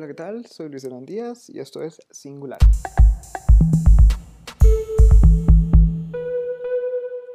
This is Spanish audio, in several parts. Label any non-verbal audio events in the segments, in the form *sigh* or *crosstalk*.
Hola, ¿qué tal? Soy Luis Hernán Díaz y esto es Singular.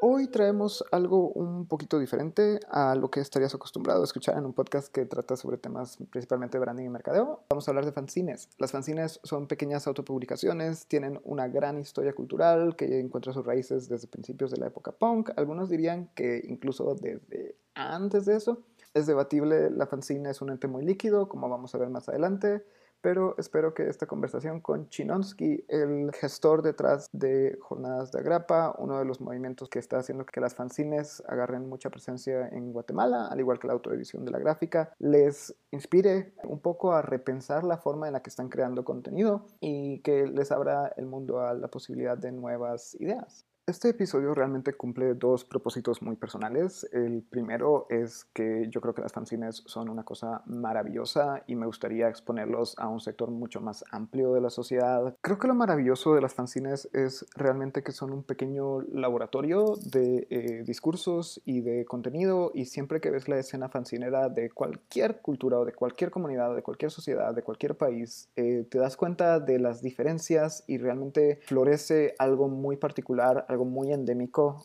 Hoy traemos algo un poquito diferente a lo que estarías acostumbrado a escuchar en un podcast que trata sobre temas principalmente de branding y mercadeo. Vamos a hablar de fanzines. Las fanzines son pequeñas autopublicaciones, tienen una gran historia cultural que encuentra sus raíces desde principios de la época punk. Algunos dirían que incluso desde antes de eso. Es debatible, la fanzine es un ente muy líquido, como vamos a ver más adelante, pero espero que esta conversación con Chinonsky, el gestor detrás de Jornadas de Agrapa, uno de los movimientos que está haciendo que las fanzines agarren mucha presencia en Guatemala, al igual que la autoedición de la gráfica, les inspire un poco a repensar la forma en la que están creando contenido y que les abra el mundo a la posibilidad de nuevas ideas. Este episodio realmente cumple dos propósitos muy personales. El primero es que yo creo que las fanzines son una cosa maravillosa y me gustaría exponerlos a un sector mucho más amplio de la sociedad. Creo que lo maravilloso de las fanzines es realmente que son un pequeño laboratorio de eh, discursos y de contenido y siempre que ves la escena fancinera de cualquier cultura o de cualquier comunidad, de cualquier sociedad, de cualquier país, eh, te das cuenta de las diferencias y realmente florece algo muy particular algo muy endémico,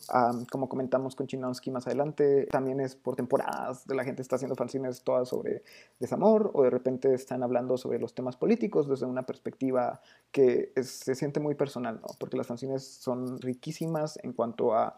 como comentamos con Chinonsky más adelante, también es por temporadas, la gente está haciendo fanzines todas sobre desamor o de repente están hablando sobre los temas políticos desde una perspectiva que se siente muy personal, ¿no? porque las fanzines son riquísimas en cuanto a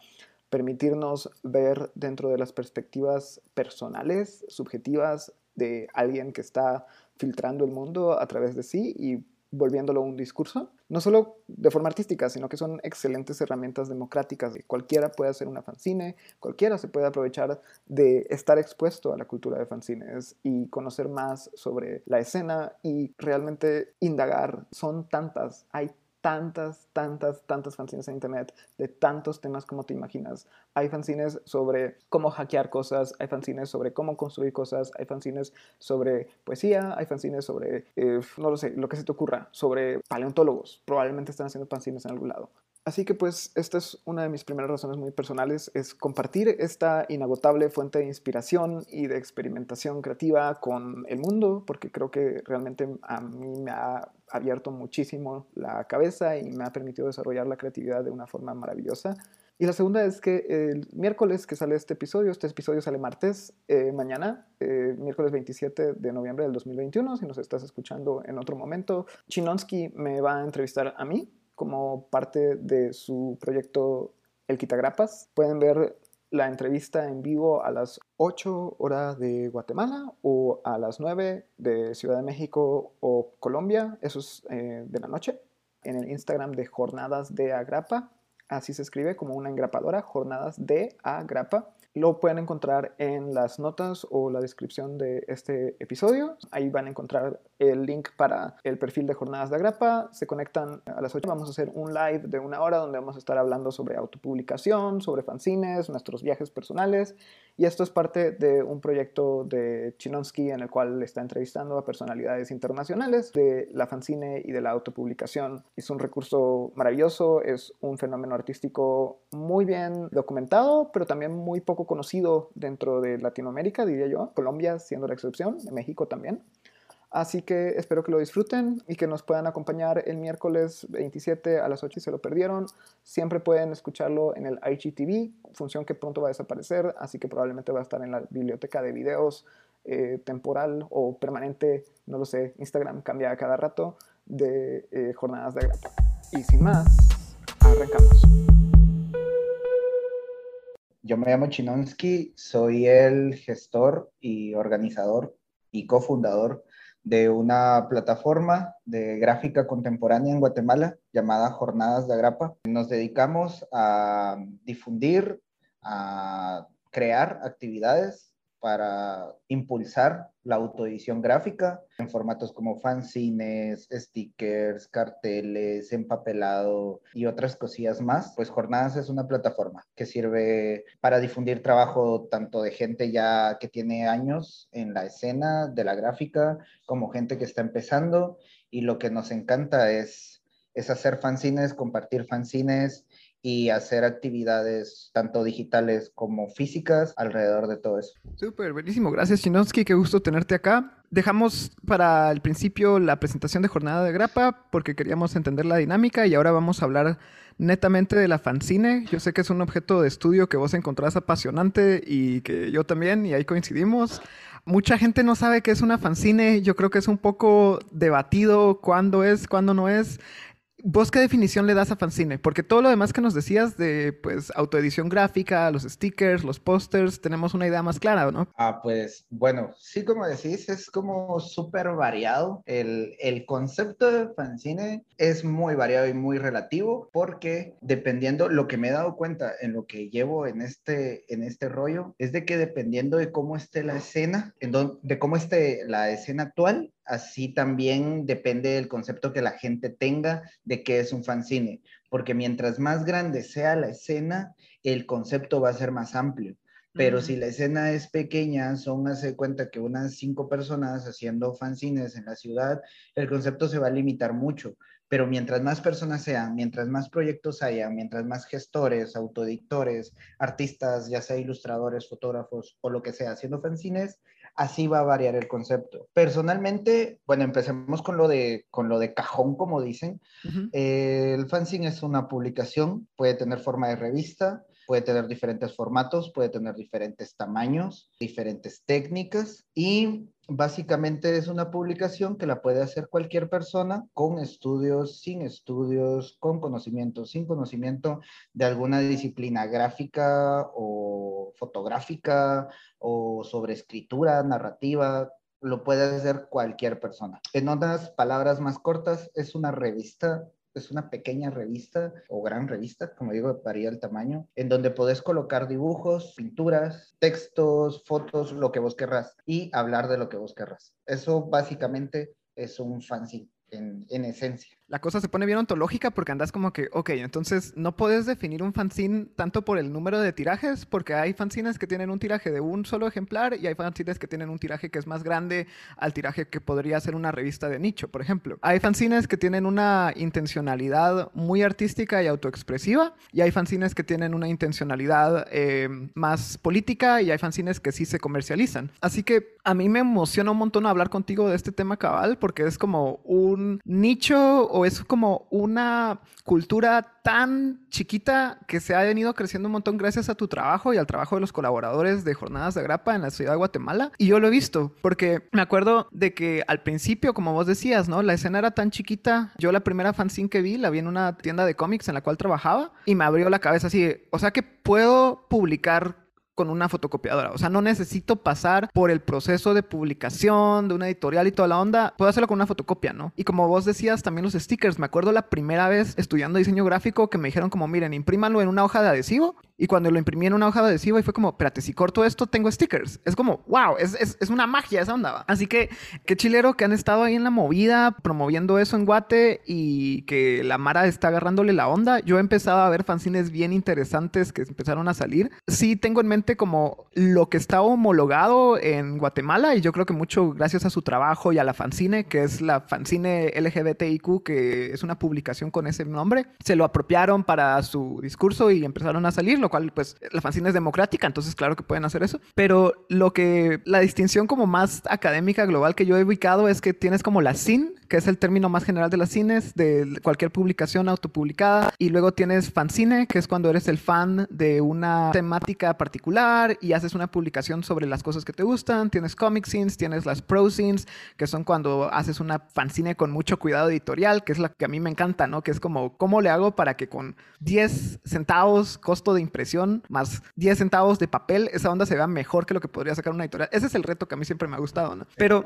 permitirnos ver dentro de las perspectivas personales, subjetivas de alguien que está filtrando el mundo a través de sí y volviéndolo un discurso, no solo de forma artística, sino que son excelentes herramientas democráticas. Cualquiera puede hacer una fanzine, cualquiera se puede aprovechar de estar expuesto a la cultura de fanzines y conocer más sobre la escena y realmente indagar. Son tantas, hay tantas, tantas, tantas fanzines en internet de tantos temas como te imaginas. Hay fanzines sobre cómo hackear cosas, hay fanzines sobre cómo construir cosas, hay fanzines sobre poesía, hay fanzines sobre, eh, no lo sé, lo que se te ocurra, sobre paleontólogos. Probablemente están haciendo fanzines en algún lado. Así que pues esta es una de mis primeras razones muy personales, es compartir esta inagotable fuente de inspiración y de experimentación creativa con el mundo, porque creo que realmente a mí me ha abierto muchísimo la cabeza y me ha permitido desarrollar la creatividad de una forma maravillosa. Y la segunda es que el miércoles que sale este episodio, este episodio sale martes, eh, mañana, eh, miércoles 27 de noviembre del 2021, si nos estás escuchando en otro momento, Chinonsky me va a entrevistar a mí como parte de su proyecto El Quitagrapas. Pueden ver la entrevista en vivo a las 8 horas de Guatemala o a las 9 de Ciudad de México o Colombia, eso es eh, de la noche, en el Instagram de Jornadas de Agrapa, así se escribe como una engrapadora, Jornadas de Agrapa. Lo pueden encontrar en las notas o la descripción de este episodio. Ahí van a encontrar el link para el perfil de Jornadas de Agrapa. Se conectan a las 8. Vamos a hacer un live de una hora donde vamos a estar hablando sobre autopublicación, sobre fanzines, nuestros viajes personales. Y esto es parte de un proyecto de Chinonsky en el cual está entrevistando a personalidades internacionales de la fanzine y de la autopublicación. Es un recurso maravilloso, es un fenómeno artístico muy bien documentado, pero también muy poco conocido dentro de Latinoamérica, diría yo, Colombia siendo la excepción, México también. Así que espero que lo disfruten y que nos puedan acompañar el miércoles 27 a las 8 si se lo perdieron. Siempre pueden escucharlo en el IGTV, función que pronto va a desaparecer, así que probablemente va a estar en la biblioteca de videos eh, temporal o permanente, no lo sé, Instagram cambia a cada rato, de eh, jornadas de grapa. Y sin más, arrancamos. Yo me llamo Chinonsky, soy el gestor y organizador y cofundador de una plataforma de gráfica contemporánea en Guatemala llamada Jornadas de Agrapa. Nos dedicamos a difundir, a crear actividades para impulsar la autoedición gráfica en formatos como fanzines, stickers, carteles, empapelado y otras cosillas más. Pues Jornadas es una plataforma que sirve para difundir trabajo tanto de gente ya que tiene años en la escena de la gráfica como gente que está empezando y lo que nos encanta es, es hacer fanzines, compartir fanzines y hacer actividades tanto digitales como físicas alrededor de todo eso. Súper, buenísimo. Gracias, Chinonsky. Qué gusto tenerte acá. dejamos para el principio la presentación de jornada de grapa porque queríamos entender la dinámica y ahora vamos a hablar netamente de la fanzine. Yo sé que es un objeto de estudio que vos encontrás apasionante y que yo también, y ahí coincidimos. Mucha gente no sabe qué es una fanzine. Yo creo que es un poco debatido cuándo es, cuándo no es. ¿Vos qué definición le das a fanzine? Porque todo lo demás que nos decías de pues autoedición gráfica, los stickers, los pósters, tenemos una idea más clara, ¿no? Ah, pues bueno, sí, como decís, es como súper variado. El, el concepto de fanzine es muy variado y muy relativo porque dependiendo, lo que me he dado cuenta en lo que llevo en este, en este rollo, es de que dependiendo de cómo esté la escena, en de cómo esté la escena actual, así también depende del concepto que la gente tenga de qué es un fanzine, porque mientras más grande sea la escena, el concepto va a ser más amplio. Pero si la escena es pequeña, son, hace cuenta que unas cinco personas haciendo fanzines en la ciudad, el concepto se va a limitar mucho. Pero mientras más personas sean, mientras más proyectos haya, mientras más gestores, autoeditores, artistas, ya sea ilustradores, fotógrafos o lo que sea, haciendo fanzines, así va a variar el concepto. Personalmente, bueno, empecemos con lo de, con lo de cajón, como dicen. el fanzine es una publicación, puede tener forma de revista, puede tener diferentes formatos, puede tener diferentes tamaños, diferentes técnicas y básicamente es una publicación que la puede hacer cualquier persona con estudios, sin estudios, con conocimiento, sin conocimiento de alguna disciplina gráfica o fotográfica o sobre escritura, narrativa, lo puede hacer cualquier persona. En otras palabras más cortas, es una revista es una pequeña revista o gran revista, como digo, varía el tamaño, en donde podés colocar dibujos, pinturas, textos, fotos, lo que vos querrás y hablar de lo que vos querrás. Eso básicamente es un fanzine en, en esencia la cosa se pone bien ontológica porque andas como que, ok, entonces no puedes definir un fanzine tanto por el número de tirajes, porque hay fanzines que tienen un tiraje de un solo ejemplar y hay fanzines que tienen un tiraje que es más grande al tiraje que podría ser una revista de nicho, por ejemplo. Hay fanzines que tienen una intencionalidad muy artística y autoexpresiva y hay fanzines que tienen una intencionalidad eh, más política y hay fanzines que sí se comercializan. Así que a mí me emociona un montón hablar contigo de este tema cabal porque es como un nicho o es como una cultura tan chiquita que se ha venido creciendo un montón gracias a tu trabajo y al trabajo de los colaboradores de Jornadas de Grapa en la ciudad de Guatemala. Y yo lo he visto, porque me acuerdo de que al principio, como vos decías, ¿no? La escena era tan chiquita. Yo la primera fanzine que vi la vi en una tienda de cómics en la cual trabajaba y me abrió la cabeza así, o sea que puedo publicar con una fotocopiadora. O sea, no necesito pasar por el proceso de publicación, de una editorial y toda la onda. Puedo hacerlo con una fotocopia, ¿no? Y como vos decías, también los stickers. Me acuerdo la primera vez estudiando diseño gráfico que me dijeron como, miren, imprímanlo en una hoja de adhesivo. Y cuando lo imprimí en una hoja de adhesivo y fue como, espérate, si corto esto, tengo stickers. Es como, wow, es, es, es una magia esa onda. Así que, qué chilero que han estado ahí en la movida promoviendo eso en Guate y que la Mara está agarrándole la onda. Yo he empezado a ver fanzines bien interesantes que empezaron a salir. Sí tengo en mente como lo que está homologado en Guatemala y yo creo que mucho gracias a su trabajo y a la fanzine, que es la fanzine LGBTIQ, que es una publicación con ese nombre, se lo apropiaron para su discurso y empezaron a salir, lo cual pues la fanzine es democrática, entonces claro que pueden hacer eso, pero lo que la distinción como más académica global que yo he ubicado es que tienes como la SIN, que es el término más general de las cines, de cualquier publicación autopublicada, y luego tienes fanzine, que es cuando eres el fan de una temática particular y haces una publicación sobre las cosas que te gustan. Tienes comic scenes, tienes las pro scenes, que son cuando haces una fanzine con mucho cuidado editorial, que es la que a mí me encanta, ¿no? Que es como, ¿cómo le hago para que con 10 centavos costo de impresión más 10 centavos de papel, esa onda se vea mejor que lo que podría sacar una editorial? Ese es el reto que a mí siempre me ha gustado, ¿no? Pero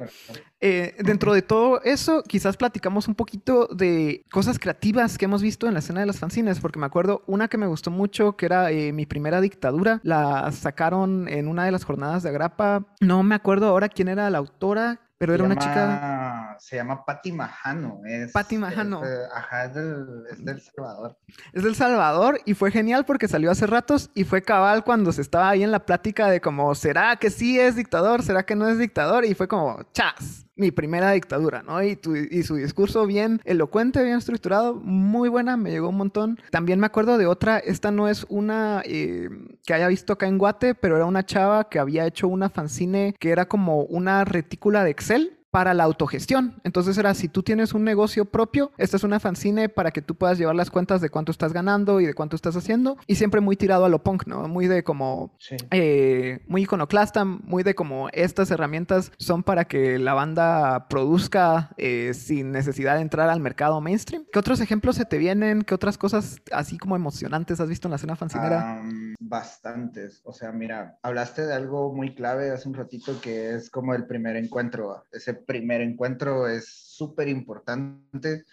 eh, dentro de todo eso, quizás platicamos un poquito de cosas creativas que hemos visto en la escena de las fanzines, porque me acuerdo una que me gustó mucho, que era eh, mi primera dictadura, la sacaron en una de las jornadas de Agrapa. No me acuerdo ahora quién era la autora, pero era una chica. Se llama Patti Majano. Es, Patti Majano. ajá, es del, Salvador. Es del Salvador y fue genial porque salió hace ratos y fue cabal cuando se estaba ahí en la plática de como, ¿será que sí es dictador? ¿Será que no es dictador? Y fue como, chas mi primera dictadura, ¿no? Y, y, su discurso bien elocuente, bien estructurado, muy buena, me llegó un montón. También me acuerdo de otra, esta no es una eh, que haya visto acá en Guate, pero era una chava que había hecho una fanzine que era como una retícula de Excel para la autogestión. Entonces era, si tú tienes un negocio propio, esta es una fanzine para que tú puedas llevar las cuentas de cuánto estás ganando y de cuánto estás haciendo. Y siempre muy tirado a lo punk, ¿no? Muy de como, eh, muy iconoclasta, muy de como estas herramientas son para que la banda produzca eh, sin necesidad de entrar al mercado mainstream. ¿Qué otros ejemplos se te vienen? ¿Qué otras cosas así como emocionantes has visto en la escena fancinera? bastantes. O sea, mira, hablaste de algo muy clave hace un ratito que es como el primer encuentro. Ese primer encuentro es súper importante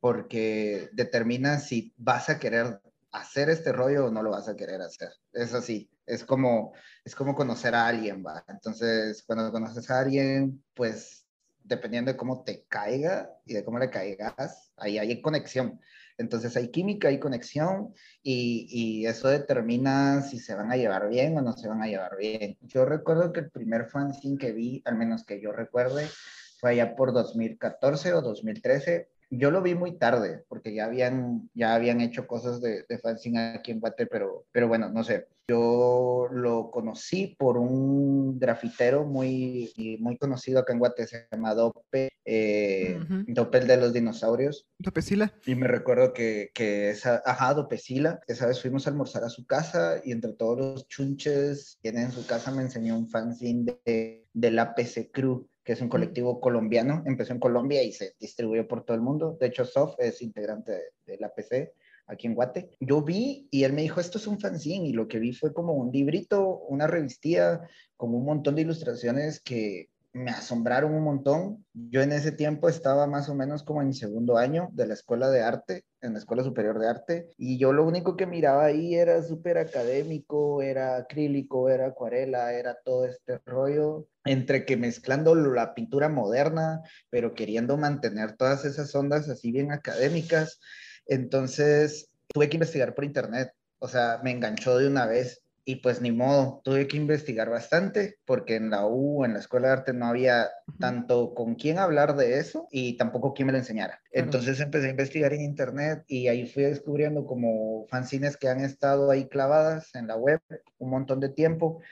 porque determina si vas a querer hacer este rollo o no lo vas a querer hacer. Es así, es como, es como conocer a alguien, ¿va? Entonces, cuando conoces a alguien, pues dependiendo de cómo te caiga y de cómo le caigas, ahí hay conexión. Entonces hay química, hay conexión y, eso determina si se van a llevar bien o no se van a llevar bien. Yo recuerdo que el primer fanzine que vi, al menos que yo recuerde, fue allá por 2014 o 2013 yo lo vi muy tarde, porque ya habían, ya habían hecho cosas de, de fanzine aquí en Guate, pero, pero bueno, no sé. Yo lo conocí por un grafitero muy, muy conocido acá en Guate, se llama Dope, eh, Dope el de los dinosaurios. Dopecila. Y me recuerdo que, que esa, ajá, Dopecila, esa vez fuimos a almorzar a su casa y entre todos los chunches que tiene en su casa me enseñó un fanzine de, de la PC Crew que es un colectivo colombiano, empezó en Colombia y se distribuyó por todo el mundo. De hecho, Sof es integrante de, la PC aquí en Guate. Yo vi y él me dijo, esto es un fanzine y lo que vi fue como un librito, una revistía, como un montón de ilustraciones que me asombraron un montón. Yo en ese tiempo estaba más o menos como en segundo año de la escuela de arte, en la escuela superior de arte, y yo lo único que miraba ahí era súper académico, era acrílico, era acuarela, era todo este rollo, entre que mezclando la pintura moderna, pero queriendo mantener todas esas ondas así bien académicas. Entonces tuve que investigar por internet, o sea, me enganchó de una vez y pues ni modo, tuve que investigar bastante porque en la U, en la escuela de arte no había tanto con quién hablar de eso y tampoco quién me lo enseñara. Entonces empecé a investigar en internet y ahí fui descubriendo como fanzines que han estado ahí clavadas en la web un montón de tiempo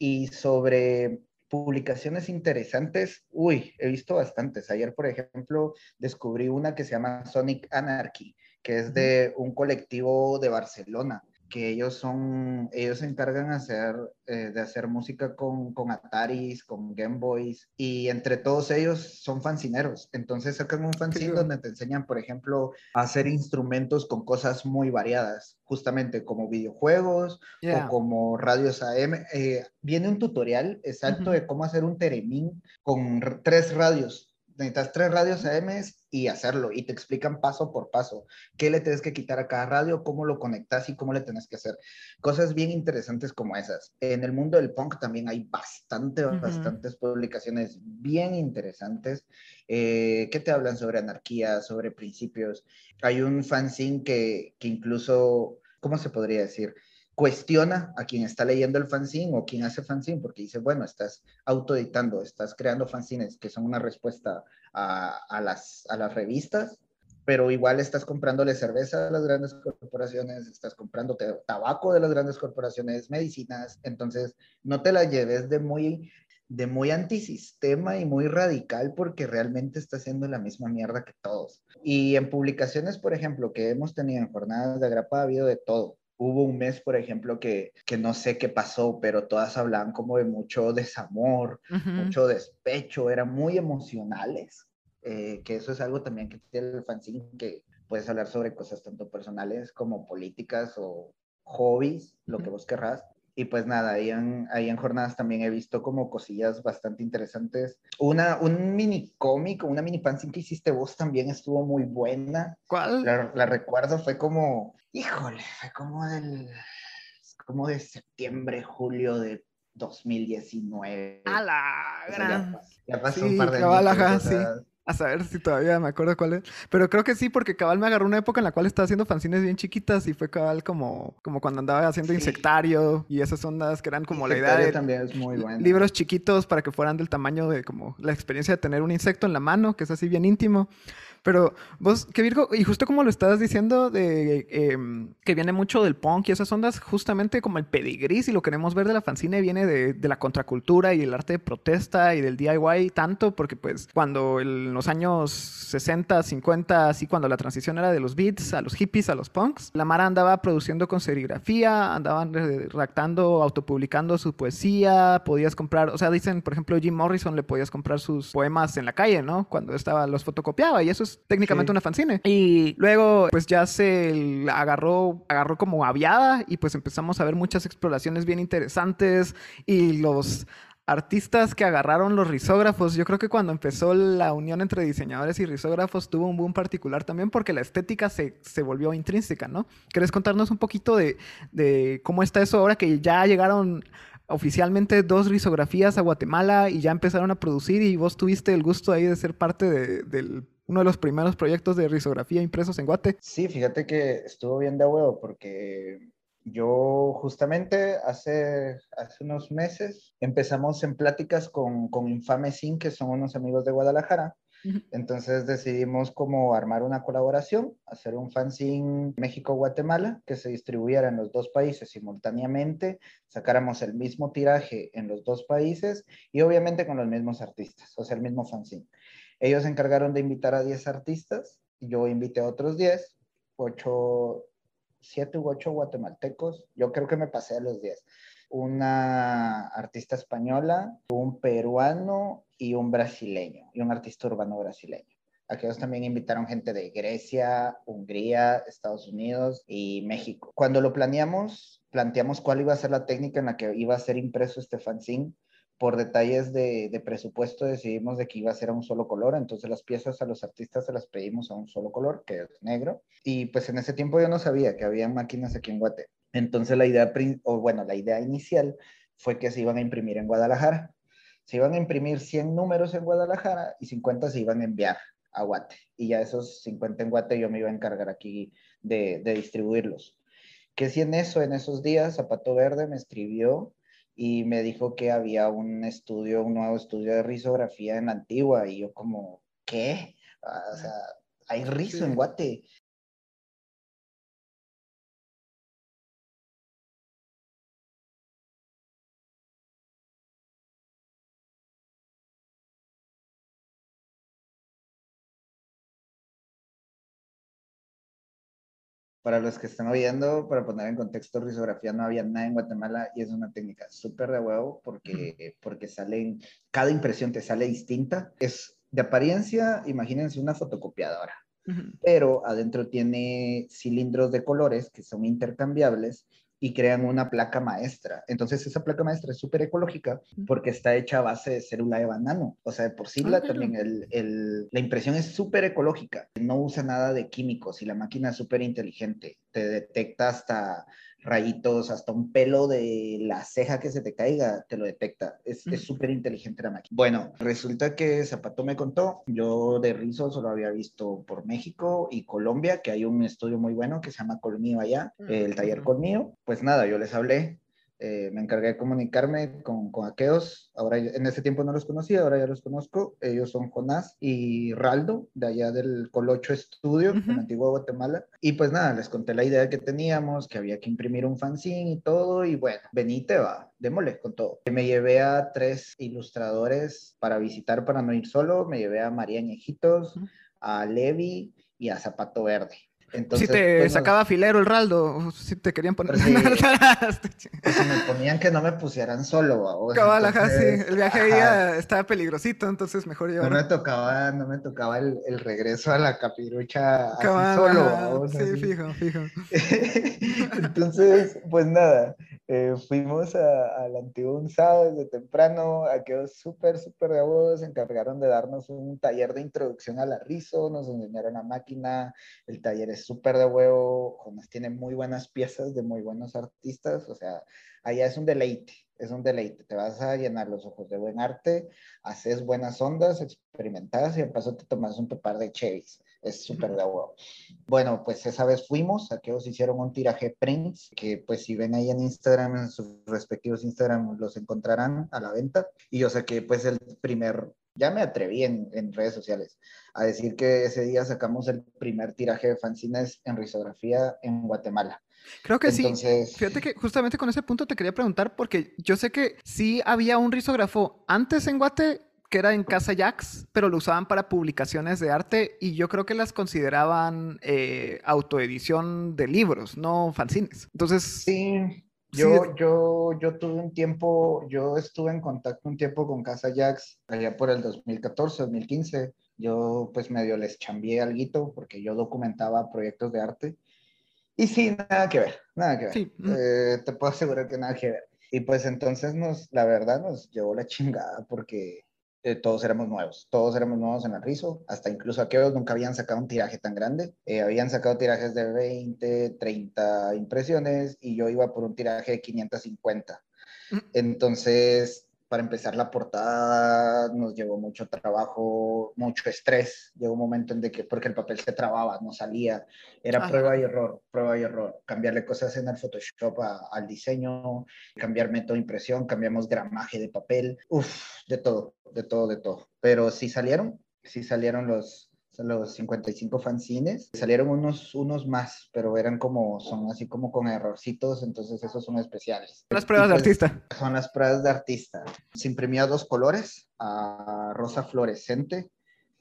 y sobre publicaciones interesantes, uy, he visto bastantes. Ayer, por ejemplo, descubrí una que se llama Sonic Anarchy, que es de un colectivo de Barcelona que ellos son, ellos se encargan hacer, eh, de hacer música con, con Ataris, con Game Boys, y entre todos ellos son fancineros. Entonces sacan un fanzine donde te enseñan, por ejemplo, a hacer instrumentos con cosas muy variadas, justamente como videojuegos o como radios AM. Eh, viene un tutorial exacto de cómo hacer un teremín con tres radios necesitas tres radios AM y hacerlo y te explican paso por paso qué le tienes que quitar a cada radio, cómo lo conectas y cómo le tienes que hacer. Cosas bien interesantes como esas. En el mundo del punk también hay bastante, bastantes publicaciones bien interesantes eh, que te hablan sobre anarquía, sobre principios. Hay un fanzine que, que incluso, ¿cómo se podría decir? Cuestiona a quien está leyendo el fanzine o quien hace fanzine, porque dice, bueno, estás autoeditando, estás creando fanzines que son una respuesta a, las, a las revistas, pero igual estás comprándole cerveza a las grandes corporaciones, estás comprando tabaco de las grandes corporaciones, medicinas, entonces no te la lleves de muy de muy antisistema y muy radical porque realmente está haciendo la misma mierda que todos. Y en publicaciones, por ejemplo, que hemos tenido en jornadas de agrapa ha habido de todo Hubo un mes, por ejemplo, que, que no sé qué pasó, pero todas hablaban como de mucho desamor, mucho despecho, eran muy emocionales, eh, que eso es algo también que tiene el fanzine, que puedes hablar sobre cosas tanto personales como políticas o hobbies, lo que vos querrás. Y pues nada, ahí en, ahí en jornadas también he visto como cosillas bastante interesantes. Una, un mini cómic, una mini fanzine que hiciste vos también estuvo muy buena. ¿Cuál? La, la recuerdo, fue como, híjole, fue como del, como de septiembre, julio de 2019. ¡A la gran! ya, pasó un par de años. sí. A saber si todavía me acuerdo cuál es. Pero creo que sí, porque cabal me agarró una época en la cual estaba haciendo fanzines bien chiquitas y fue cabal como, como cuando andaba haciendo insectario y esas ondas que eran como la idea de también es muy bueno. libros chiquitos para que fueran del tamaño de como la experiencia de tener un insecto en la mano, que es así bien íntimo. Pero vos, que Virgo, y justo como lo estabas diciendo, de em, que viene mucho del punk y esas ondas, justamente como el pedigrí, si lo queremos ver de la fanzine, viene de, de, la contracultura y el arte de protesta y del DIY tanto, porque pues cuando en los años 60, 50, así cuando la transición era de los beats a los hippies, a los punks, la Mara andaba produciendo con serigrafía, andaban redactando, autopublicando su poesía, podías comprar, o sea, dicen, por ejemplo, Jim Morrison le podías comprar sus poemas en la calle, ¿no? Cuando estaba, los fotocopiaba y eso es técnicamente una fanzine. Y luego, pues ya se agarró, agarró como aviada y pues empezamos a ver muchas exploraciones bien interesantes y los artistas que agarraron los risógrafos. Yo creo que cuando empezó la unión entre diseñadores y risógrafos tuvo un boom particular también porque la estética se, se volvió intrínseca, ¿no? ¿Querés contarnos un poquito de, de, cómo está eso ahora que ya llegaron oficialmente dos risografías a Guatemala y ya empezaron a producir y vos tuviste el gusto ahí de ser parte de, del uno de los primeros proyectos de risografía impresos en Guate. Sí, fíjate que estuvo bien de huevo porque yo justamente hace, hace unos meses empezamos en pláticas con, con Infame Sin, que son unos amigos de Guadalajara. Entonces decidimos como armar una colaboración, hacer un fanzine México-Guatemala que se distribuyera en los dos países simultáneamente, sacáramos el mismo tiraje en los dos países y obviamente con los mismos artistas, o sea, el mismo fanzine. Ellos se encargaron de invitar a 10 artistas, yo invité a otros 10, 8, 7 u 8 guatemaltecos, yo creo que me pasé a los 10. Una artista española, un peruano y un brasileño, y un artista urbano brasileño. Aquellos también invitaron gente de Grecia, Hungría, Estados Unidos y México. Cuando lo planeamos, planteamos cuál iba a ser la técnica en la que iba a ser impreso este fanzine por detalles de, presupuesto decidimos de que iba a ser a un solo color, entonces las piezas a los artistas se las pedimos a un solo color, que es negro, y pues en ese tiempo yo no sabía que había máquinas aquí en Guate. Entonces la idea, o bueno, la idea inicial fue que se iban a imprimir en Guadalajara. Se iban a imprimir 100 números en Guadalajara y 50 se iban a enviar a Guate. Y ya esos 50 en Guate yo me iba a encargar aquí de, de distribuirlos. Que si en eso, en esos días, Zapato Verde me escribió y me dijo que había un estudio, un nuevo estudio de risografía en Antigua y yo como, ¿qué? Ah, o sea, hay rizo en Guate. Para los que están oyendo, para poner en contexto, risografía no había nada en Guatemala y es una técnica súper de huevo porque, porque salen, cada impresión te sale distinta. Es de apariencia, imagínense una fotocopiadora, pero adentro tiene cilindros de colores que son intercambiables y crean una placa maestra. Entonces esa placa maestra es súper ecológica porque está hecha a base de célula de banano. O sea, por sí la, ah, también el, el, la impresión es súper ecológica. No usa nada de químicos y la máquina es súper inteligente. Te detecta hasta rayitos, hasta un pelo de la ceja que se te caiga, te lo detecta. Es súper inteligente la máquina. Bueno, resulta que Zapato me contó, yo de Rizo solo había visto por México y Colombia, que hay un estudio muy bueno que se llama Colmío allá, el taller Colmío. Pues nada, yo les hablé, eh, me encargué de comunicarme con, con aqueos. Ahora, en ese tiempo no los conocía, ahora ya los conozco. Ellos son Jonás y Raldo, de allá del Colocho Estudio, en Antigua Guatemala. Y pues nada, les conté la idea que teníamos, que había que imprimir un fanzine y todo. Y bueno, venite, va, démosle con todo. Me llevé a tres ilustradores para visitar, para no ir solo. Me llevé a María Ñejitos, a Levi y a Zapato Verde si te pues, sacaba filero el Raldo, si te querían poner. *laughs* si me ponían que no me pusieran solo. Cabal, ajá, sí. El viaje ahí estaba peligrosito, entonces mejor yo. No me tocaba, no me tocaba el, el regreso a la capirucha así solo. sí, fijo, fijo. *laughs* entonces, pues nada, eh, fuimos a, la antigua un sábado desde temprano, quedó súper, súper de voz, se encargaron de darnos un taller de introducción a la rizo, nos enseñaron la máquina, el taller es súper de huevo, Jonas tiene muy buenas piezas de muy buenos artistas, o sea, allá es un deleite, es un deleite. Te vas a llenar los ojos de buen arte, haces buenas ondas, experimentas y de paso te tomas un par de chevis. Es súper de agua. Bueno, pues esa vez fuimos, aquellos hicieron un tiraje prints, que pues si ven ahí en Instagram, en sus respectivos Instagram, los encontrarán a la venta. Y yo saqué pues el primer ya me atreví en, en, redes sociales a decir que ese día sacamos el primer tiraje de fanzines en risografía en Guatemala. Creo que sí. Fíjate que justamente con ese punto te quería preguntar porque yo sé que sí había un risógrafo antes en Guate que era en Casa Jax, pero lo usaban para publicaciones de arte y yo creo que las consideraban eh, autoedición de libros, no fanzines. Entonces... Sí, yo, yo, yo tuve un tiempo, yo estuve en contacto un tiempo con Casa Jax allá por el 2014, 2015. Yo pues medio les chambié algo porque yo documentaba proyectos de arte. Y sí, nada que ver, nada que ver. Eh, te puedo asegurar que nada que ver. Y pues entonces nos, la verdad nos llevó la chingada porque eh, todos éramos nuevos, todos éramos nuevos en el rizo, hasta incluso aquellos nunca habían sacado un tiraje tan grande, eh, habían sacado tirajes de 20, 30 impresiones y yo iba por un tiraje de 550. Mm. Entonces, para empezar la portada nos llevó mucho trabajo, mucho estrés. Llegó un momento en de que, porque el papel se trababa, no salía, era prueba y error, prueba y error. Cambiarle cosas en el Photoshop al diseño, cambiar método de impresión, cambiamos gramaje de papel, uff, de todo, de todo, de todo. Pero sí salieron, sí salieron los, los 55 fanzines. Salieron unos, unos más, pero eran como, son así como con errorcitos, entonces esos son especiales. Las pruebas de pues, artista. Son las pruebas de artista. Se imprimía dos colores, a rosa fluorescente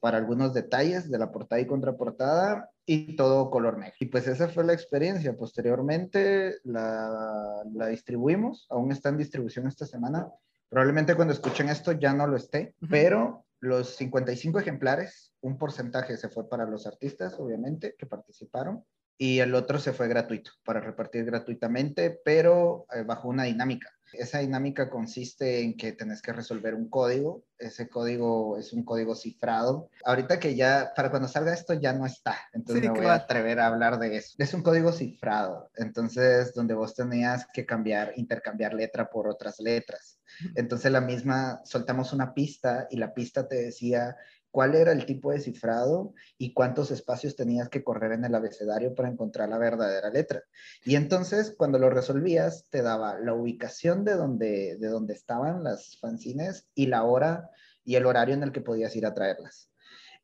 para algunos detalles de la portada y contraportada y todo color negro. Y pues esa fue la experiencia. Posteriormente la, la distribuimos, aún está en distribución esta semana. Probablemente cuando escuchen esto ya no lo esté, pero los 55 ejemplares, un porcentaje se fue para los artistas, obviamente, que participaron, y el otro se fue gratuito, para repartir gratuitamente, pero eh, bajo una dinámica. Esa dinámica consiste en que tenés que resolver un código. Ese código es un código cifrado. Ahorita que ya, para cuando salga esto ya no está, entonces me voy a atrever a hablar de eso. Es un código cifrado, entonces donde vos tenías que cambiar, intercambiar letra por otras letras. Entonces la misma, soltamos una pista y la pista te decía cuál era el tipo de cifrado y cuántos espacios tenías que correr en el abecedario para encontrar la verdadera letra. Y entonces, cuando lo resolvías, te daba la ubicación de donde, de donde estaban las fanzines y la hora y el horario en el que podías ir a traerlas.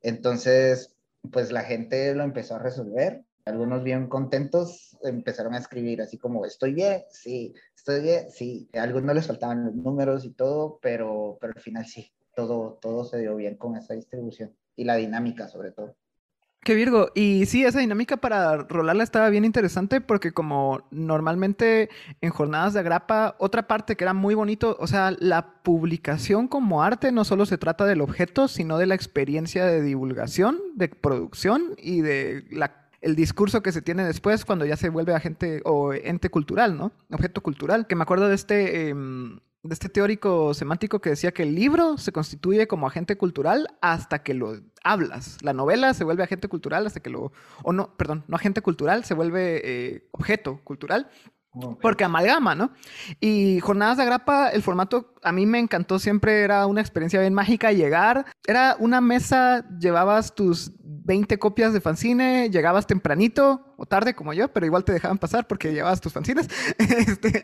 Entonces, pues la gente lo empezó a resolver. Algunos bien contentos empezaron a escribir así como, estoy bien, sí, estoy bien, sí. A algunos les faltaban los números y todo, pero, pero al final sí, todo, todo se dio bien con esa distribución y la dinámica sobre todo. Qué Virgo. Y sí, esa dinámica para rolarla estaba bien interesante porque como normalmente en jornadas de agrapa, otra parte que era muy bonito, o sea, la publicación como arte no solo se trata del objeto, sino de la experiencia de divulgación, de producción y de la el discurso que se tiene después cuando ya se vuelve agente o ente cultural, ¿no? Objeto cultural. Que me acuerdo de este em, de este teórico semántico que decía que el libro se constituye como agente cultural hasta que lo hablas. La novela se vuelve agente cultural hasta que lo... O no, perdón, no agente cultural, se vuelve eh, objeto cultural. Porque amalgama, ¿no? Y Jornadas de Agrapa, el formato a mí me encantó siempre, era una experiencia bien mágica llegar. Era una mesa, llevabas tus 20 copias de fanzine, llegabas tempranito o tarde como yo, pero igual te dejaban pasar porque llevabas tus fanzines *laughs* este,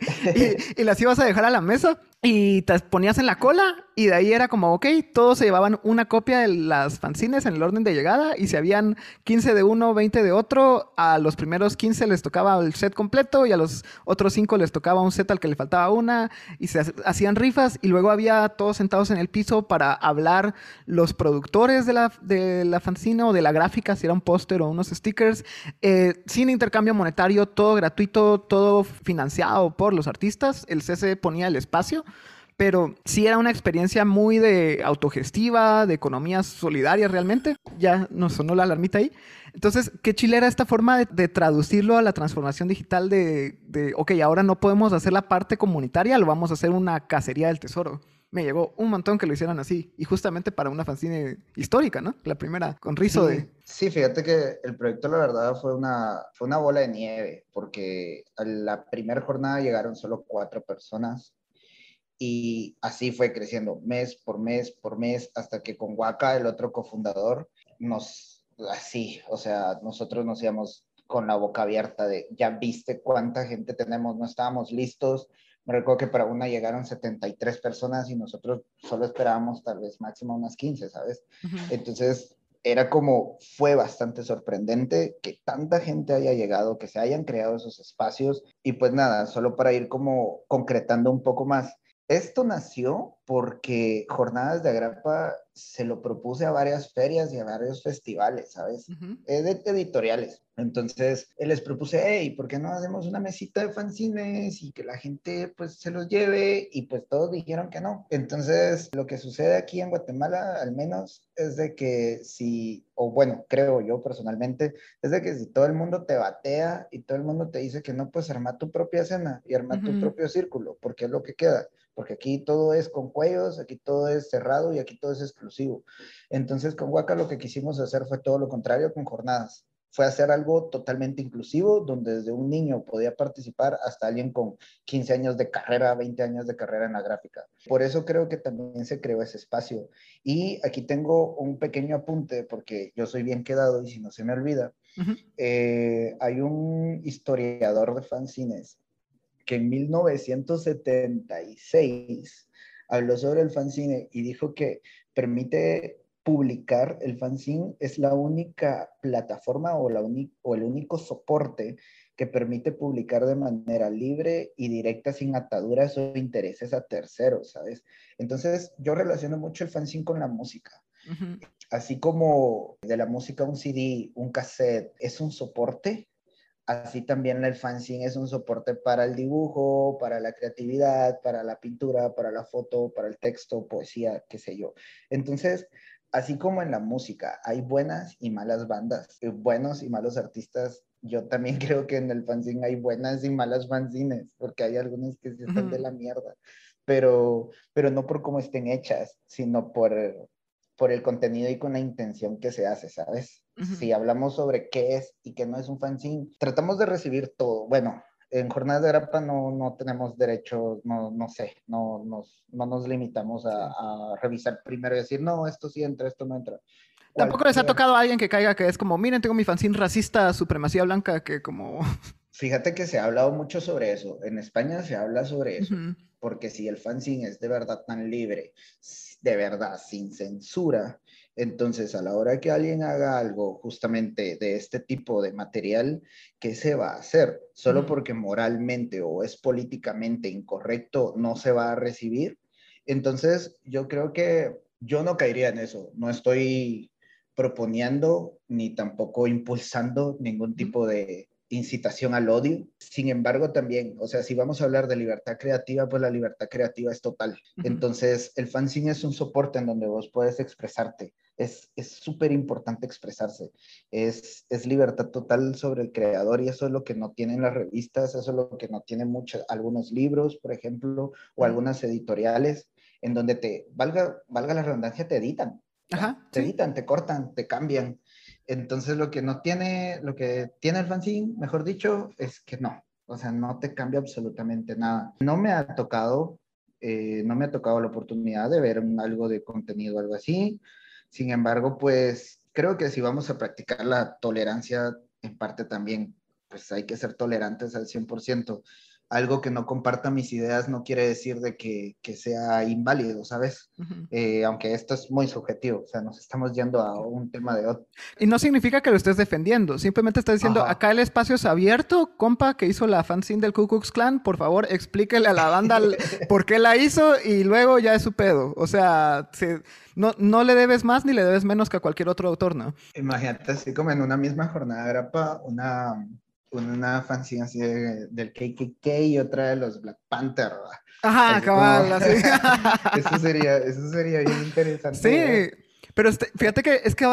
y, las ibas a dejar a la mesa y te ponías en la cola y de ahí era como, ok, todos se llevaban una copia de las fanzines en el orden de llegada y si habían 15 de uno, 20 de otro, a los primeros 15 les tocaba el set completo y a los otros 5 les tocaba un set al que le faltaba una y se hacían rifas y luego había todos sentados en el piso para hablar los productores de la, de la fanzina o de la gráfica, si era un póster o unos stickers, eh, sin intercambio monetario, todo gratuito, todo financiado por los artistas. El CC ponía el espacio pero sí era una experiencia muy de autogestiva, de economía solidaria realmente. Ya nos sonó la alarmita ahí. Entonces, qué chile era esta forma de, traducirlo a la transformación digital de, de, ok, ahora no podemos hacer la parte comunitaria, lo vamos a hacer una cacería del tesoro. Me llegó un montón que lo hicieran así, y justamente para una fanzine histórica, ¿no? La primera, con rizo de... Sí, fíjate que el proyecto, la verdad, fue una, fue una bola de nieve, porque a la primera jornada llegaron solo cuatro personas, y así fue creciendo mes por mes por mes hasta que con Waka, el otro cofundador, nos, así, o sea, nosotros nos íbamos con la boca abierta de, ya viste cuánta gente tenemos, no estábamos listos. Me recuerdo que para una llegaron 73 personas y nosotros solo esperábamos tal vez máximo unas 15, ¿sabes? Entonces, era como, fue bastante sorprendente que tanta gente haya llegado, que se hayan creado esos espacios y pues nada, solo para ir como concretando un poco más. Esto nació porque Jornadas de Agrapa se lo propuse a varias ferias y a varios festivales, ¿sabes? editoriales. Entonces, les propuse, hey, ¿por qué no hacemos una mesita de fanzines y que la gente pues se los lleve? Y pues todos dijeron que no. Entonces, lo que sucede aquí en Guatemala, al menos, es de que si, o bueno, creo yo personalmente, es de que si todo el mundo te batea y todo el mundo te dice que no puedes armar tu propia escena y armar tu propio círculo, porque es lo que queda porque aquí todo es con cuellos, aquí todo es cerrado y aquí todo es exclusivo. Entonces con Waka lo que quisimos hacer fue todo lo contrario con jornadas. Fue hacer algo totalmente inclusivo, donde desde un niño podía participar hasta alguien con 15 años de carrera, 20 años de carrera en la gráfica. Por eso creo que también se creó ese espacio. Y aquí tengo un pequeño apunte, porque yo soy bien quedado y si no se me olvida, eh, hay un historiador de fanzines que en 1976 habló sobre el fanzine y dijo que permite publicar el fanzine, es la única plataforma o, la o el único soporte que permite publicar de manera libre y directa sin ataduras o intereses a terceros, ¿sabes? Entonces yo relaciono mucho el fanzine con la música. Así como de la música un CD, un cassette, es un soporte, Así también el fanzine es un soporte para el dibujo, para la creatividad, para la pintura, para la foto, para el texto, poesía, qué sé yo. Entonces, así como en la música hay buenas y malas bandas, eh, buenos y malos artistas, yo también *laughs* creo que en el fanzine hay buenas y malas fanzines, porque hay algunos que sí están de la mierda, pero, pero no por cómo estén hechas, sino por, por el contenido y con la intención que se hace, ¿sabes? Si hablamos sobre qué es y qué no es un fanzine, tratamos de recibir todo. Bueno, en jornadas de grapa no, no tenemos derecho, no, no sé, no nos, no nos limitamos a, a, revisar primero y decir, no, esto sí entra, esto no entra. Tampoco les ha tocado a alguien que caiga que es como, miren, tengo mi fanzine racista, supremacía blanca, que como... *laughs* Fíjate que se ha hablado mucho sobre eso. En España se habla sobre eso. Porque si el fanzine es de verdad tan libre, de verdad, sin censura, entonces a la hora que alguien haga algo justamente de este tipo de material, ¿qué se va a hacer? Solo porque moralmente o es políticamente incorrecto no se va a recibir. Entonces yo creo que yo no caería en eso. No estoy proponiendo ni tampoco impulsando ningún tipo de incitación al odio. Sin embargo, también, o sea, si vamos a hablar de libertad creativa, pues la libertad creativa es total. Entonces, el fanzine es un soporte en donde vos puedes expresarte. Es súper importante expresarse. Es, es libertad total sobre el creador y eso es lo que no tienen las revistas, eso es lo que no tienen muchos, algunos libros, por ejemplo, o algunas editoriales, en donde te, valga, valga la redundancia, te editan. te editan, te cortan, te cambian. Entonces lo que no tiene, lo que tiene el fanzine, mejor dicho, es que no, o sea, no te cambia absolutamente nada. No me ha tocado, eh, no me ha tocado la oportunidad de ver algo de contenido, algo así. Sin embargo, pues creo que si vamos a practicar la tolerancia, en parte también, pues hay que ser tolerantes al 100% algo que no comparta mis ideas no quiere decir de que, que sea inválido, ¿sabes? Eh, aunque esto es muy subjetivo, o sea, nos estamos yendo a un tema de otro. Y no significa que lo estés defendiendo, simplemente estás diciendo, acá el espacio es abierto, compa que hizo la fanzine del Ku Klux Klan, por favor, explíquele a la banda *laughs* por qué la hizo y luego ya es su pedo. O sea, no, no le debes más ni le debes menos que a cualquier otro autor, ¿no? Imagínate así como en una misma jornada grapa, una una fanzine así del KKK y otra de los Black Panther. Ajá, cabal, así. *laughs* eso, sería, eso sería bien interesante. Sí. Pero este, fíjate que es que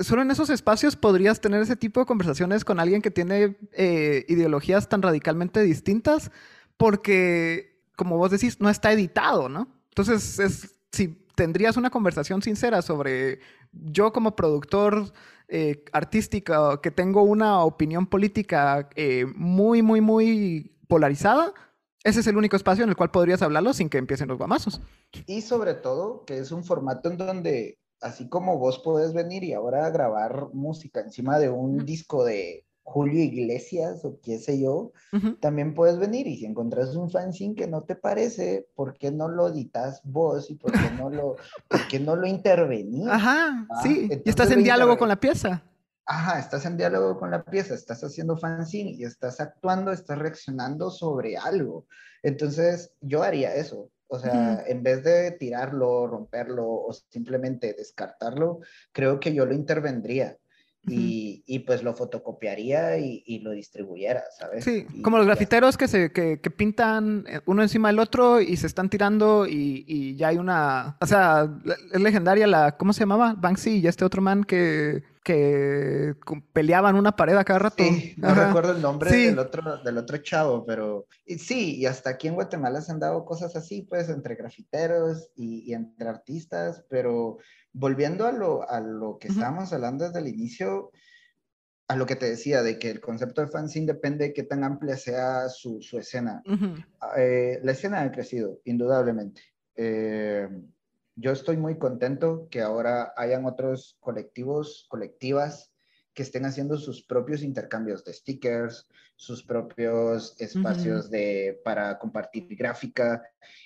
solo en esos espacios podrías tener ese tipo de conversaciones con alguien que tiene eh, ideologías tan radicalmente distintas, porque, como vos decís, no está editado, ¿no? Entonces, es, si tendrías una conversación sincera sobre yo como productor eh, artística, que tengo una opinión política eh, muy, muy, muy polarizada, Ese es el único espacio en el cual podrías hablarlo sin que empiecen los guamazos. Y sobre todo, que es un formato en donde, así como vos podés venir y ahora grabar música encima de un disco de Julio Iglesias o qué sé yo, también puedes venir y si encontrás un fanzine que no te parece, ¿por qué no lo editas vos y por qué no lo, por qué no lo intervenís? Ajá, ¿Ah? sí, y estás en diálogo con la pieza. Ajá, estás en diálogo con la pieza, estás haciendo fanzine y estás actuando, estás reaccionando sobre algo. Entonces, yo haría eso. O sea, en vez de tirarlo, romperlo o simplemente descartarlo, creo que yo lo intervendría y, y, pues lo fotocopiaría y, y, lo distribuyera, ¿sabes? Sí, como los grafiteros que, se, que, que, pintan eh, uno encima del otro y se están tirando y, y, ya hay una... O sea, es legendaria la... ¿Cómo se llamaba? Banksy y este otro man que que peleaban una pared a cada rato. Sí, no recuerdo el nombre del, otro, del otro chavo, pero sí, y hasta aquí en Guatemala se han dado cosas así, pues, entre grafiteros y, y entre artistas, pero volviendo a lo, a lo que estábamos hablando desde el inicio, a lo que te decía, de que el concepto de fanzine depende de qué tan amplia sea su, su escena. Eh, la escena ha crecido, indudablemente. Eh, yo estoy muy contento que ahora hayan otros colectivos, colectivas que estén haciendo sus propios intercambios de stickers, sus propios espacios de, para compartir gráfica,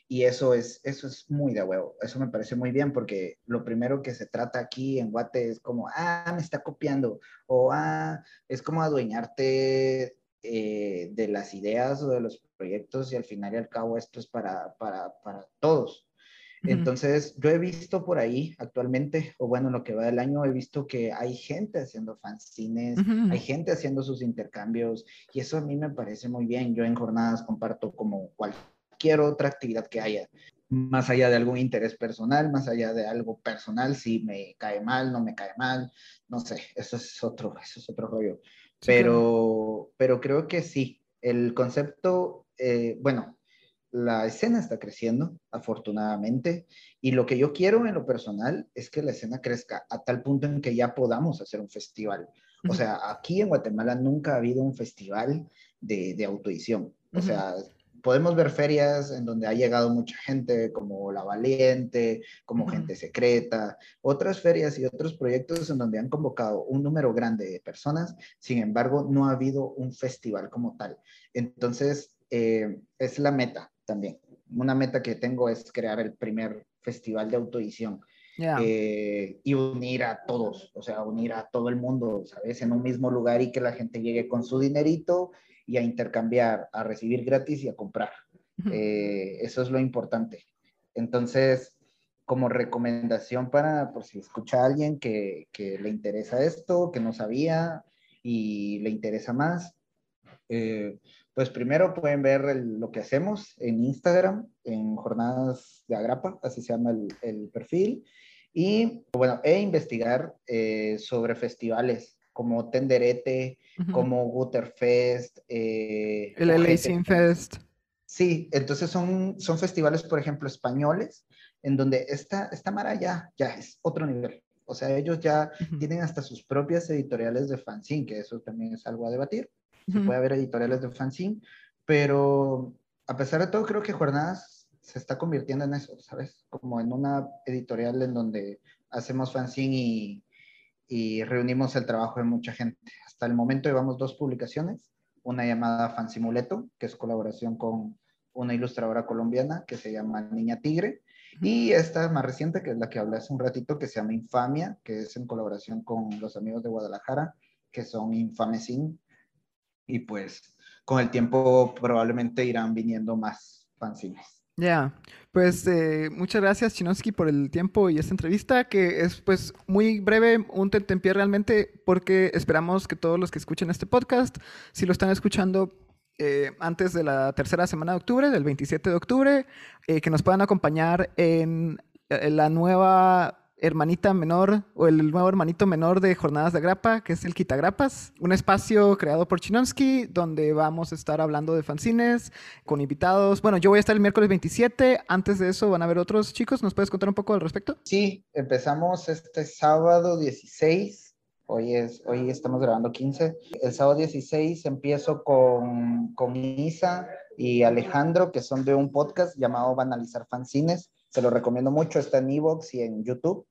y eso es, eso es muy de huevo. Eso me parece muy bien porque lo primero que se trata aquí en Guate es como, ah, me está copiando, o ah, es como adueñarte eh, de las ideas o de los proyectos, y al final y al cabo esto es para, para, para todos. Entonces, yo he visto por ahí actualmente, o bueno, lo que va del año, he visto que hay gente haciendo fanzines, hay gente haciendo sus intercambios, y eso a mí me parece muy bien. Yo en jornadas comparto como cualquier otra actividad que haya, más allá de algún interés personal, más allá de algo personal, si me cae mal, no me cae mal, no sé, eso es otro, eso es otro rollo. pero, pero creo que sí, el concepto, eh, bueno, la escena está creciendo, afortunadamente, y lo que yo quiero en lo personal es que la escena crezca a tal punto en que ya podamos hacer un festival. O sea, aquí en Guatemala nunca ha habido un festival de, de autoedición. O sea, podemos ver ferias en donde ha llegado mucha gente, como La Valiente, como Gente Secreta, otras ferias y otros proyectos en donde han convocado un número grande de personas, sin embargo, no ha habido un festival como tal. Entonces, eh, es la meta también. Una meta que tengo es crear el primer festival de autoedición. Eh, y unir a todos, o sea, unir a todo el mundo, ¿sabes? En un mismo lugar y que la gente llegue con su dinerito y a intercambiar, a recibir gratis y a comprar. Eh, eso es lo importante. Entonces, como recomendación para, por si escucha a alguien que, que le interesa esto, que no sabía y le interesa más, eh, pues primero pueden ver lo que hacemos en Instagram, en Jornadas de Agrapa, así se llama el, perfil. Y bueno, e investigar eh, sobre festivales como Tenderete, como Guterfest. Eh, el LA Fest. Sí, entonces son, son festivales, por ejemplo, españoles, en donde esta, esta Mara ya, ya es otro nivel. O sea, ellos ya tienen hasta sus propias editoriales de fanzine, que eso también es algo a debatir puede haber editoriales de fanzine, pero a pesar de todo creo que Jornadas se está convirtiendo en eso, ¿sabes? Como en una editorial en donde hacemos fanzine y, y reunimos el trabajo de mucha gente. Hasta el momento llevamos dos publicaciones, una llamada Fansimuleto, que es colaboración con una ilustradora colombiana que se llama Niña Tigre, y esta más reciente, que es la que hablé hace un ratito, que se llama Infamia, que es en colaboración con los amigos de Guadalajara, que son Infamecin, y pues con el tiempo probablemente irán viniendo más fanzines. Ya, pues eh, muchas gracias Chinoski por el tiempo y esta entrevista que es pues muy breve, un tentempié realmente porque esperamos que todos los que escuchen este podcast, si lo están escuchando eh, antes de la tercera semana de octubre, del 27 de octubre, eh, que nos puedan acompañar en la nueva hermanita menor o el nuevo hermanito menor de Jornadas de Grapa, que es el Quitagrapas, un espacio creado por Chinonsky donde vamos a estar hablando de fanzines con invitados. Bueno, yo voy a estar el miércoles 27, antes de eso van a haber otros chicos, ¿nos puedes contar un poco al respecto? Sí, empezamos este sábado 16. Hoy, es, hoy estamos grabando 15. El sábado 16 empiezo con, con Isa, y Alejandro, que son de un podcast llamado Banalizar Fanzines. Se lo recomiendo mucho, está en Evox y en YouTube.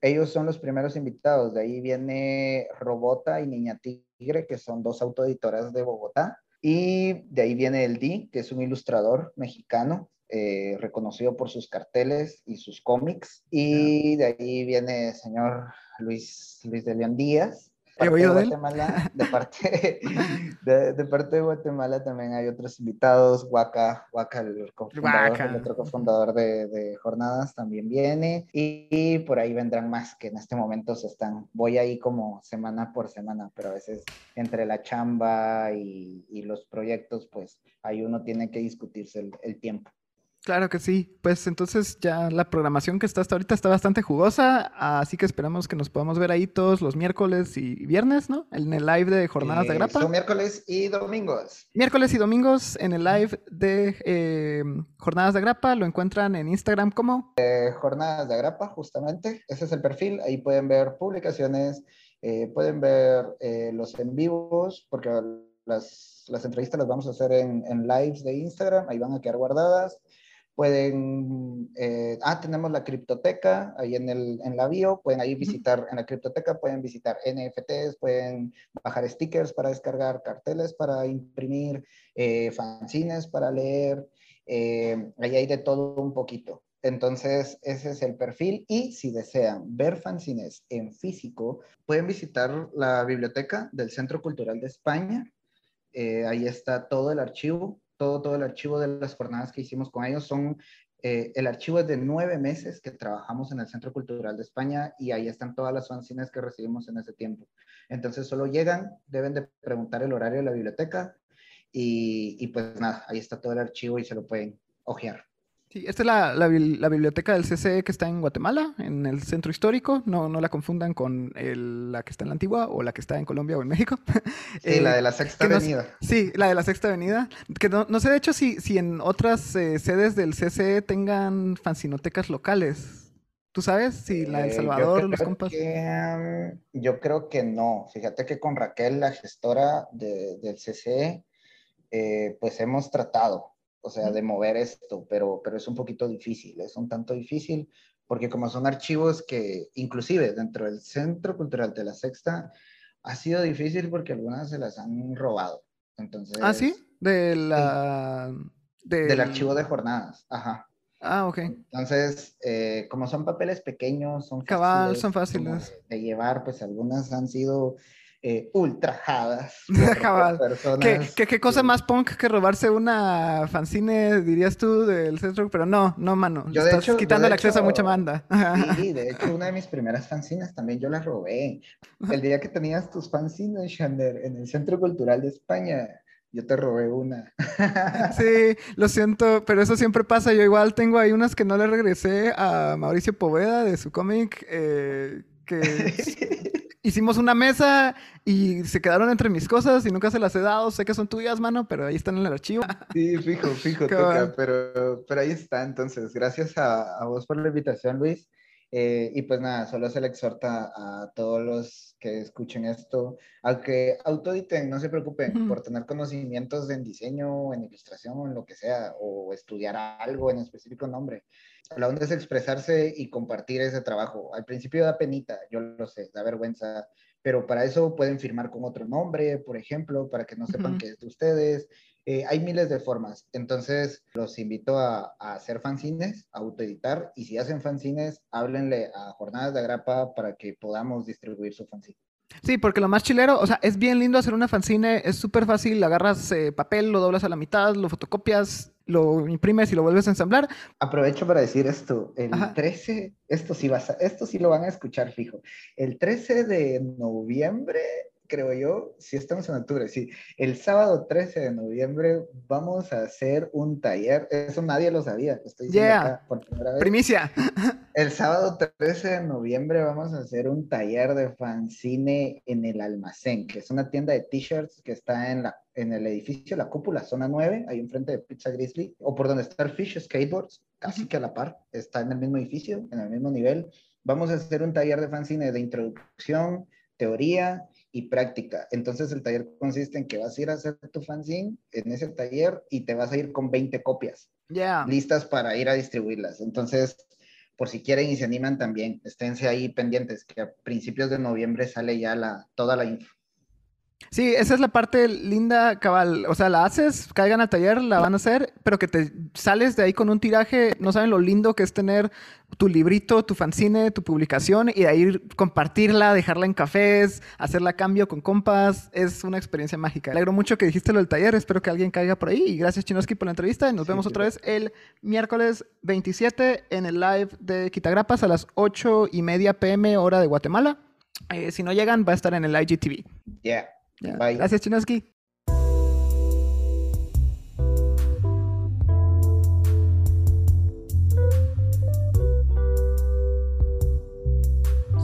Ellos son los primeros invitados. De ahí viene Robota y Niña Tigre, que son dos autoeditoras de Bogotá. Y de ahí viene El Di, que es un ilustrador mexicano, eh, reconocido por sus carteles y sus cómics. Y de ahí viene el señor Luis, Luis de León Díaz, He oído de, Guatemala, de, parte, de, parte de Guatemala también hay otros invitados. Waka, Waka el, cofundador, el otro cofundador de, de, Jornadas, también viene. Y, por ahí vendrán más que en este momento se están. Voy ahí como semana por semana, pero a veces entre la chamba y, y los proyectos, pues ahí uno tiene que discutirse el, el tiempo. Claro que sí. Pues entonces ya la programación que está hasta ahorita está bastante jugosa, así que esperamos que nos podamos ver ahí todos los miércoles y viernes, ¿no? En el live de Jornadas de Grapa. Son miércoles y domingos. Miércoles y domingos en el live de eh, Jornadas de Grapa. Lo encuentran en Instagram como... Eh, Jornadas de Grapa, justamente. Ese es el perfil. Ahí pueden ver publicaciones, eh, pueden ver los en vivos, porque las, las, entrevistas las vamos a hacer en, en lives de Instagram. Ahí van a quedar guardadas. Pueden, eh, ah, tenemos la criptoteca ahí en, el, en la bio, pueden ahí visitar, en la criptoteca pueden visitar NFTs, pueden bajar stickers para descargar, carteles para imprimir, eh, fanzines para leer, eh, ahí hay de todo un poquito. Entonces, ese es el perfil y si desean ver fanzines en físico, pueden visitar la biblioteca del Centro Cultural de España. ahí está todo el archivo todo, todo el archivo de las jornadas que hicimos con ellos. Son, eh, el archivo es de nueve meses que trabajamos en el Centro Cultural de España y ahí están todas las fanzines que recibimos en ese tiempo. Entonces solo llegan, deben de preguntar el horario de la biblioteca y, y pues nada, ahí está todo el archivo y se lo pueden ojear. Sí, esta es la, la, biblioteca del CCE que está en Guatemala, en el centro histórico. No, no la confundan con la que está en la antigua o la que está en Colombia o en México. *laughs* Sí, la de la Sexta Avenida. sí, la de la Sexta Avenida. Que no, no sé, de hecho, si, si en otras eh, sedes del CCE tengan fancinotecas locales. ¿Tú sabes si la de El eh, Salvador, los compas? Mm, yo creo que no. Fíjate que con Raquel, la gestora de, del CCE, eh, pues hemos tratado o sea, de mover esto, pero, pero es un poquito difícil, es un tanto difícil, porque como son archivos que inclusive dentro del Centro Cultural de la Sexta, ha sido difícil porque algunas se las han robado. Entonces, ah, sí, de la... Del archivo de jornadas, ajá. Ah, ok. Entonces, eh, como son papeles pequeños, son Cabal, son fáciles. De llevar, pues algunas han sido eh, ultrajadas. *laughs* ¿Qué, ¿Qué, cosa más punk que robarse una fanzine, dirías tú, del centro? Pero no, no, mano. Yo estás quitando el acceso a mucha banda. Sí, de *laughs* hecho, una de mis primeras fanzines también yo la robé. El día que tenías tus fanzines, Shander, en el Centro Cultural de España, yo te robé una. *laughs* Sí, lo siento, pero eso siempre pasa. Yo igual tengo ahí unas que no le regresé a Mauricio Poveda de su cómic, eh, que hicimos una mesa y se quedaron entre mis cosas y nunca se las he dado. Sé que son tuyas, mano, pero ahí están en el archivo. *laughs* Sí, fijo, fijo, toca, pero, pero ahí está. Entonces, gracias a, vos por la invitación, Luis. Eh, y pues nada, solo se le exhorta a todos los que escuchen esto a que autoditen, no se preocupen por tener conocimientos en diseño, en ilustración, en lo que sea, o estudiar algo en específico nombre. La onda es expresarse y compartir ese trabajo. Al principio da penita, yo lo sé, da vergüenza, pero para eso pueden firmar con otro nombre, por ejemplo, para que no sepan que es de ustedes. Eh, hay miles de formas. Entonces, los invito a, a, hacer fanzines, a autoeditar, y si hacen fanzines, háblenle a Jornadas de Agrapa para que podamos distribuir su fanzine. Sí, porque lo más chilero, o sea, es bien lindo hacer una fanzine, es súper fácil, agarras eh, papel, lo doblas a la mitad, lo fotocopias, lo imprimes y lo vuelves a ensamblar. Aprovecho para decir esto, el 13, esto sí, vas esto sí lo van a escuchar fijo, el 13 de noviembre creo yo, si estamos en octubre, sí, el sábado 13 de noviembre vamos a hacer un taller, eso nadie lo sabía, estoy diciendo acá por primera vez. Primicia. El sábado 13 de noviembre vamos a hacer un taller de fanzine en el almacén, que es una tienda de t-shirts que está en, la, en el edificio La Cúpula, zona 9, ahí enfrente de Pizza Grizzly, o por donde está el Fish Skateboards, casi que a la par, está en el mismo edificio, en el mismo nivel. Vamos a hacer un taller de fanzine de introducción, teoría y práctica. Entonces el taller consiste en que vas a ir a hacer tu fanzine en ese taller y te vas a ir con 20 copias listas para ir a distribuirlas. Entonces, por si quieren y se animan también, esténse ahí pendientes, que a principios de noviembre sale ya la, toda la info. Sí, esa es la parte linda, cabal. O sea, la haces, caigan al taller, la van a hacer, pero que te sales de ahí con un tiraje. No saben lo lindo que es tener tu librito, tu fanzine, tu publicación y de ahí compartirla, dejarla en cafés, hacerla cambio con compas. Es una experiencia mágica. Me alegro mucho que dijiste lo del taller. Espero que alguien caiga por ahí. Y gracias, Chinoski, por la entrevista. Nos vemos otra vez el miércoles 27 en el live de Quitagrapas a las 8 y media pm, hora de Guatemala. Eh, si no llegan, va a estar en el IGTV. Yeah. Gracias, Chinoski.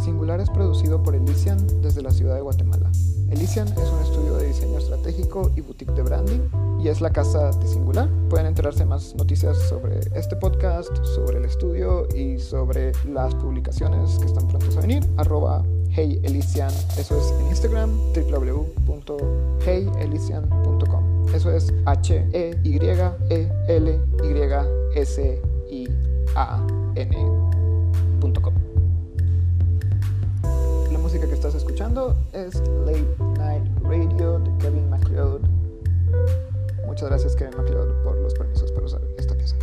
Singular es producido por Elysian desde la ciudad de Guatemala. Elysian es un estudio de diseño estratégico y boutique de branding y es la casa de Singular. Pueden enterarse más noticias sobre este podcast, sobre el estudio y sobre las publicaciones que están prontos a venir. Arroba Hey Elysian. Eso es en Instagram, www.heyelysian.com. Eso es H-E-Y-E-L-Y-S-I-A-N.com. La música que estás escuchando es Late Night Radio de Kevin MacLeod. Muchas gracias, Kevin MacLeod, por los permisos para usar esta pieza.